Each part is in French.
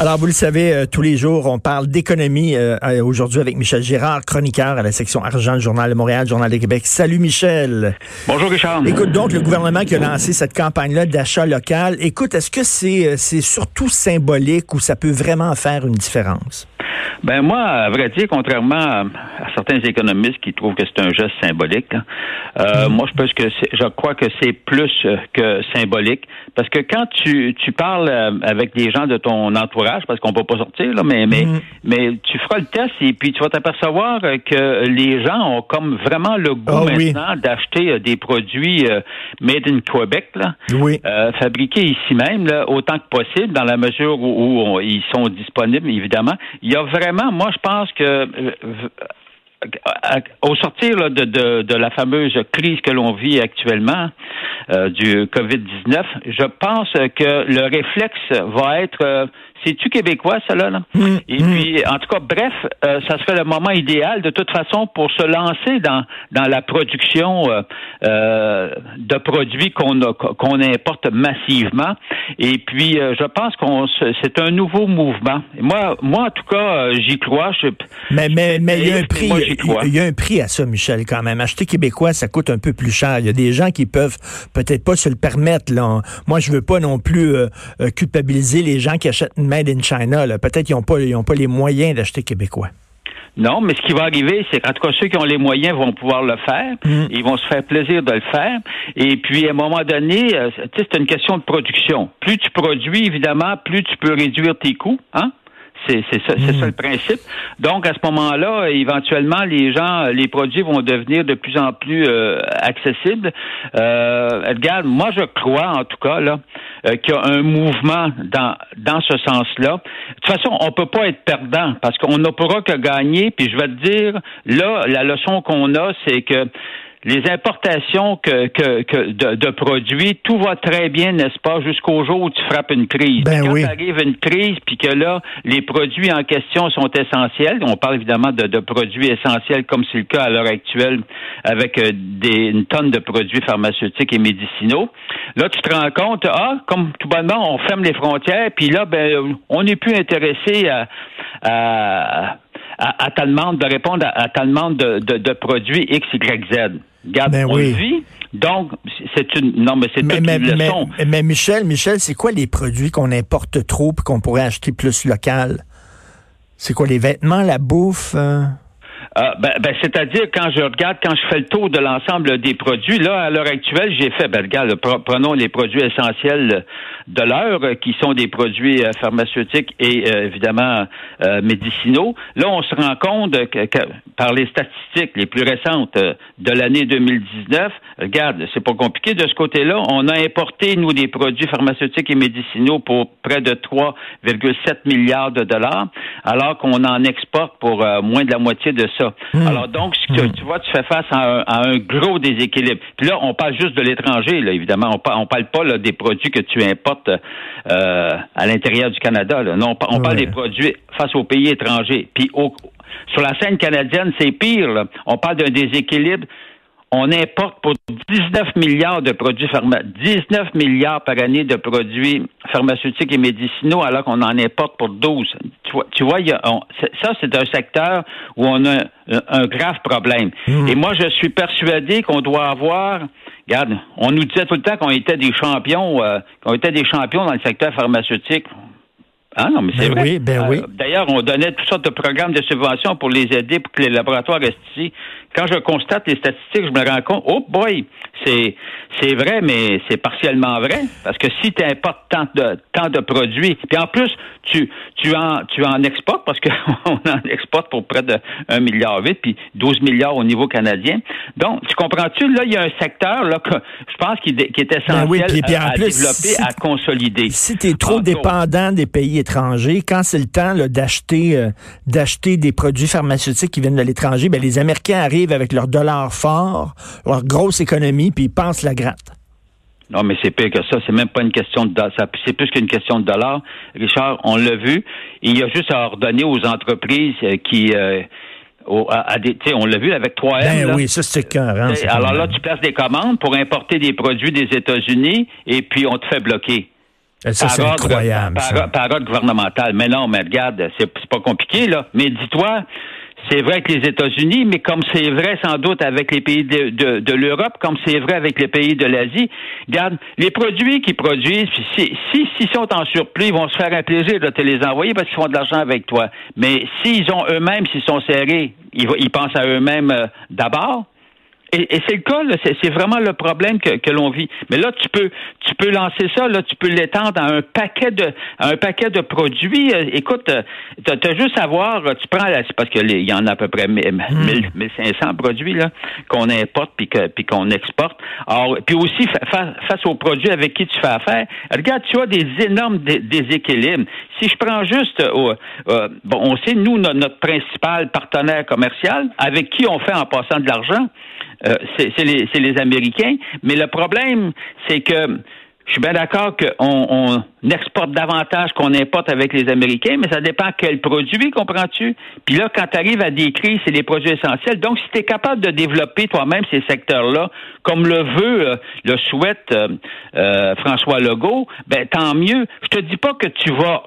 Alors, vous le savez, euh, tous les jours, on parle d'économie. Euh, euh, aujourd'hui, avec Michel Girard, chroniqueur à la section argent du Journal de Montréal, Journal de Québec. Salut, Michel. Bonjour, Richard. Écoute, donc, le gouvernement qui a lancé cette campagne-là d'achat local, écoute, est-ce que c'est c'est surtout symbolique ou ça peut vraiment faire une différence? Ben moi, à vrai dire, contrairement à, certains économistes qui trouvent que c'est un geste symbolique, hein, euh, mm. moi je pense que je crois que c'est plus euh, que symbolique, parce que quand tu, tu parles euh, avec des gens de ton entourage, parce qu'on peut pas sortir là, mais mais mm. mais tu feras le test et puis tu vas t'apercevoir que les gens ont comme vraiment le goût ah maintenant d'acheter des produits made in Quebec, là, oui. fabriqués ici même, là, autant que possible, dans la mesure où, où ils sont disponibles, évidemment. Il y a vraiment, moi, je pense que euh, au sortir de, de, la fameuse crise que l'on vit actuellement euh, du COVID-19, je pense que le réflexe va être euh, c'est-tu québécois, ça, là? Mmh, Et mmh. puis, en tout cas, bref, euh, ça serait le moment idéal, de toute façon, pour se lancer dans, dans la production euh, de produits qu'on qu'on importe massivement. Et puis, je pense qu'on c'est un nouveau mouvement. Moi, moi, en tout cas, j'y crois. Je, mais mais, mais il y a un prix. Il y a un prix à ça, Michel, quand même. Acheter québécois, ça coûte un peu plus cher. Il y a des gens qui peuvent peut-être pas se le permettre. Là. Moi, je veux pas non plus euh, euh, culpabiliser les gens qui achètent Made in China. Peut-être qu'ils n'ont pas, ont pas les moyens d'acheter québécois. Non, mais ce qui va arriver, c'est qu'en tout cas, ceux qui ont les moyens vont pouvoir le faire. Mm. Ils vont se faire plaisir de le faire. Et puis, à un moment donné, euh, c'est une question de production. Plus tu produis, évidemment, plus tu peux réduire tes coûts. Hein? C'est ça, c'est ça le principe. Donc, à ce moment-là, éventuellement, les gens, les produits vont devenir de plus en plus euh, accessibles. Euh, Edgar, moi, je crois, en tout cas, là, euh, qu'il y a un mouvement dans, dans ce sens-là. De toute façon, on peut pas être perdant parce qu'on ne pourra que gagner. Puis je vais te dire, là, la leçon qu'on a, c'est que les importations que, que, que de, de, produits, tout va très bien, n'est-ce pas, jusqu'au jour où tu frappes une crise. Ben quand oui. arrive une crise, puis que là, les produits en question sont essentiels. On parle évidemment de, de produits essentiels, comme c'est le cas à l'heure actuelle avec euh, des, une tonne de produits pharmaceutiques et médicinaux. Là, tu te rends compte, ah, comme tout bonnement, on ferme les frontières, puis là, ben, on n'est plus intéressé à, à à, à, ta demande, de répondre à, à ta demande de, de, de, produits X, Y, Z. Regarde, ben on oui. le vit. Donc, c'est une, non, mais c'est mais, mais, une leçon. Mais, mais, Michel, Michel, c'est quoi les produits qu'on importe trop et qu'on pourrait acheter plus local? C'est quoi les vêtements, la bouffe? Euh? Euh, ben, ben, c'est-à-dire quand je regarde, quand je fais le tour de l'ensemble des produits, là, à l'heure actuelle, j'ai fait, ben, regarde, prenons les produits essentiels de l'heure, euh, qui sont des produits euh, pharmaceutiques et euh, évidemment euh, médicinaux. Là, on se rend compte que, que, par les statistiques les plus récentes de l'année 2019, regarde, c'est pas compliqué de ce côté-là. On a importé, nous, des produits pharmaceutiques et médicinaux pour près de 3,7 milliards de dollars, alors qu'on en exporte pour moins de la moitié de ça. Mmh. Alors donc, Mmh. tu vois, tu fais face à un, à un, gros déséquilibre. Puis là, on parle juste de l'étranger, là, évidemment. On, parle, on parle pas là, des produits que tu importes euh, à l'intérieur du Canada. Là. Non, on, on parle Ouais. des produits face aux pays étrangers. Puis au, sur la scène canadienne, c'est pire. Là. On parle d'un déséquilibre. On importe pour 19 milliards de produits pharma 19 milliards par année de produits pharmaceutiques et médicinaux, alors qu'on en importe pour 12. Tu vois, tu vois y a, on, ça, c'est un secteur où on a un, un grave problème. Mmh. Et moi, je suis persuadé qu'on doit avoir Regarde, on nous disait tout le temps qu'on était des champions, euh, qu'on était des champions dans le secteur pharmaceutique. Ah non, mais c'est Ben vrai. oui, ben Euh, oui. D'ailleurs, on donnait toutes sortes de programmes de subventions pour les aider pour que les laboratoires restent ici. Quand je constate les statistiques, je me rends compte, oh boy, c'est c'est vrai, mais c'est partiellement vrai. Parce que si tu importes tant de tant de produits, puis en plus, tu tu en tu en exportes parce qu'on en exporte pour près de 1 milliard 8, puis 12 milliards au niveau canadien. Donc, tu comprends-tu, là, il y a un secteur là que je pense qui, est ben essentiel à, développer, à consolider. Si tu es trop dépendant des pays étrangers, quand c'est le temps d'acheter euh, d'acheter des produits pharmaceutiques qui viennent de l'étranger, ben les Américains arrivent avec leur dollar fort, leur grosse économie, puis ils pensent la gratte. Non, mais c'est pire que ça. C'est même pas une question de c'est plus qu'une question de dollars. Richard, on l'a vu. Il y a juste à ordonner aux entreprises euh, qui euh, à, des, on l'a vu avec 3M. Ben oui, ça c'est cœur. Alors là, tu places des commandes pour importer des produits des États-Unis et puis on te fait bloquer. Ça, c'est incroyable. Par, ordre gouvernemental. Mais non, mais regarde, c'est pas compliqué, là. Mais dis-toi, c'est vrai avec les États-Unis, mais comme c'est vrai sans doute avec les pays de, de, l'Europe, comme c'est vrai avec les pays de l'Asie, regarde, les produits qu'ils produisent, si, s'ils sont en surplus, ils vont se faire un plaisir de te les envoyer parce qu'ils font de l'argent avec toi. Mais s'ils ont eux-mêmes, s'ils sont serrés, ils, ils pensent à eux-mêmes euh, d'abord. Et, c'est le cas, c'est vraiment le problème que, que l'on vit. Mais là, tu peux, tu peux lancer ça, là, tu peux l'étendre à un paquet de, un paquet de produits. Euh, écoute, euh, tu as, juste à voir, tu prends, c'est parce qu'il y en a à peu près 1000, 1500 hmm. produits là qu'on importe puis puis qu'on exporte. Puis aussi face aux produits avec qui tu fais affaire, regarde, tu as des énormes déséquilibres. Si je prends juste, euh, bon, on sait nous notre principal partenaire commercial avec qui on fait en passant de l'argent. Euh, c'est les, les, Américains. Mais le problème, c'est que je suis bien d'accord qu'on on exporte davantage qu'on importe avec les Américains, mais ça dépend quel produit, comprends-tu? Puis là, quand tu arrives à des crises, c'est des produits essentiels. Donc, si tu es capable de développer toi-même ces secteurs-là, comme le veut, euh, le souhaite euh, François Legault, ben tant mieux. Je te dis pas que tu vas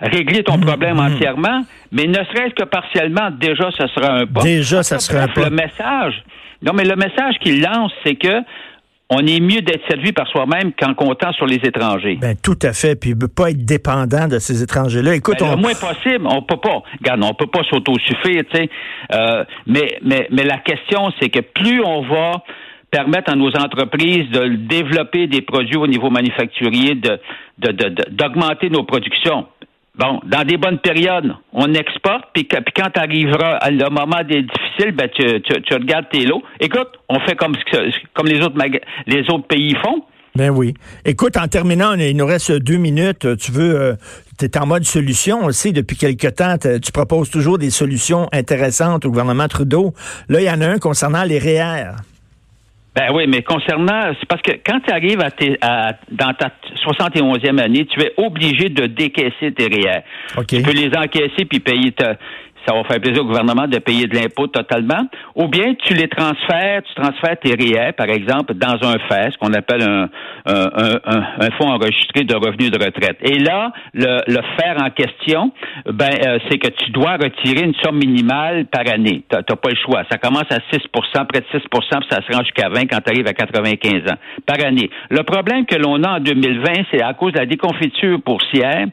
régler ton problème mmh. entièrement, mais ne serait-ce que partiellement, déjà, ce sera un pas. Déjà, ça sera un pas. Le message, non, mais le message qu'il lance, c'est que on est mieux d'être servi par soi-même qu'en comptant sur les étrangers. Ben tout à fait. Puis ne pas être dépendant de ces étrangers-là. Écoute, ben, on... le moins possible, on peut pas. Regarde, on peut pas s'autosuffire, tu sais. Euh, mais, mais, mais la question, c'est que plus on va permettre à nos entreprises de développer des produits au niveau manufacturier, de, d'augmenter nos productions. Bon, dans des bonnes périodes, on exporte, puis, quand à le moment des ben tu, tu, regardes tes lots. Écoute, on fait comme, comme les autres les autres pays font. Ben oui. Écoute, en terminant, il nous reste deux minutes. Tu veux, euh, tu es en mode solution. On le sait, depuis quelque temps, tu proposes toujours des solutions intéressantes au gouvernement Trudeau. Là, il y en a un concernant les REER. Ben oui, mais concernant, c'est parce que quand tu arrives à, tes, à dans ta 71e année, tu es obligé de décaisser tes REER. Tu peux les encaisser puis payer ta, ça va faire plaisir au gouvernement de payer de l'impôt totalement, ou bien tu les transfères, tu transfères tes RIER, par exemple, dans un FES, qu'on appelle un, un, un, fonds enregistré de revenus de retraite. Et là, le, le faire en question, ben, euh, c'est que tu dois retirer une somme minimale par année. Tu n'as pas le choix. Ça commence à 6% près de 6% puis ça se rend jusqu'à 20 quand tu arrives à 95 ans par année. Le problème que l'on a en 2020, c'est à cause de la déconfiture boursière,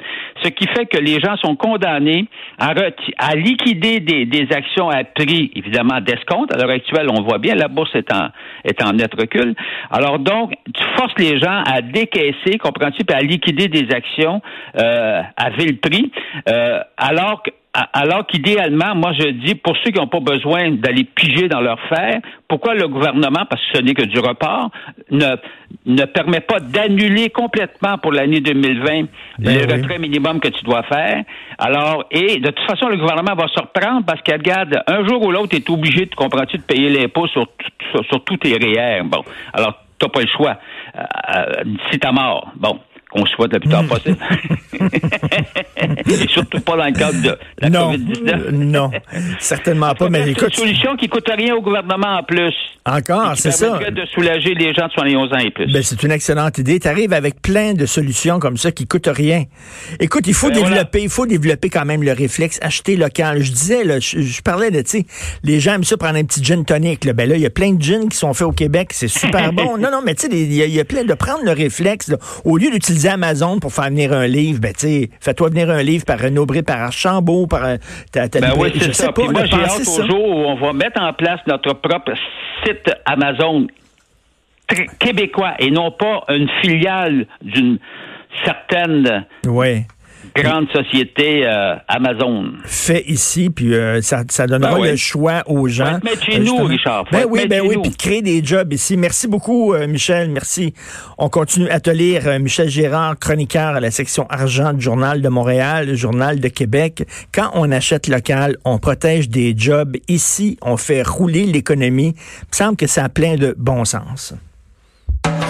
ce qui fait que les gens sont condamnés à, à liquider des, des, actions à prix, évidemment, d'escompte. À l'heure actuelle, on voit bien, la bourse est en, est en net recul. Alors donc, tu forces les gens à décaisser, comprends-tu, puis à liquider des actions euh, à vil prix, euh, alors que alors qu'idéalement, moi je dis, pour ceux qui n'ont pas besoin d'aller piger dans leur fer, pourquoi le gouvernement, parce que ce n'est que du report, ne, ne permet pas d'annuler complètement pour l'année 2020 ben le retrait minimum que tu dois faire? Alors, et de toute façon, le gouvernement va se reprendre parce qu'il regarde, un jour ou l'autre, tu es obligé, comprends-tu, de payer l'impôt sur, sur, tous tes REER. Bon, alors, tu n'as pas le choix. Euh, euh, si ta mort. Bon qu'on souhaite le plus tard possible. Et surtout pas dans le cadre de la COVID-19. non, certainement pas. Mais écoute, c'est une solution qui coûte rien au gouvernement en plus. Encore, c'est ça. de soulager les gens de 71 ans et plus. Ben, c'est une excellente idée. Tu arrives avec plein de solutions comme ça qui coûtent rien. Écoute, il faut ben, développer, il faut développer quand même le réflexe, acheter local. Je disais, là, je, parlais de, tu sais, les gens aiment ça prendre un petit gin tonic. Là. Ben là, il y a plein de gins qui sont faits au Québec. C'est super bon. Non, non, mais tu sais, il y, a plein de prendre le réflexe, au lieu d'utiliser utiliser Amazon pour faire venir un livre, ben, tu sais, fais-toi venir un livre par Renaud par Archambault, par euh, ta, ben oui, c'est ça. Pas, moi, j'ai hâte au jour où on va mettre en place notre propre site Amazon québécois et non pas une filiale d'une certaine ouais grande société euh, Amazon. Fait ici, puis euh, ça, ça donnera ben le choix aux gens. Mettre chez nous, Richard. ben oui, ben oui, puis créer des jobs ici. Merci beaucoup, euh, Michel. Merci. On continue à te lire. Michel Gérard, chroniqueur à la section argent du Journal de Montréal, le Journal de Québec. Quand on achète local, on protège des jobs. Ici, on fait rouler l'économie. Il me semble que ça a plein de bon sens.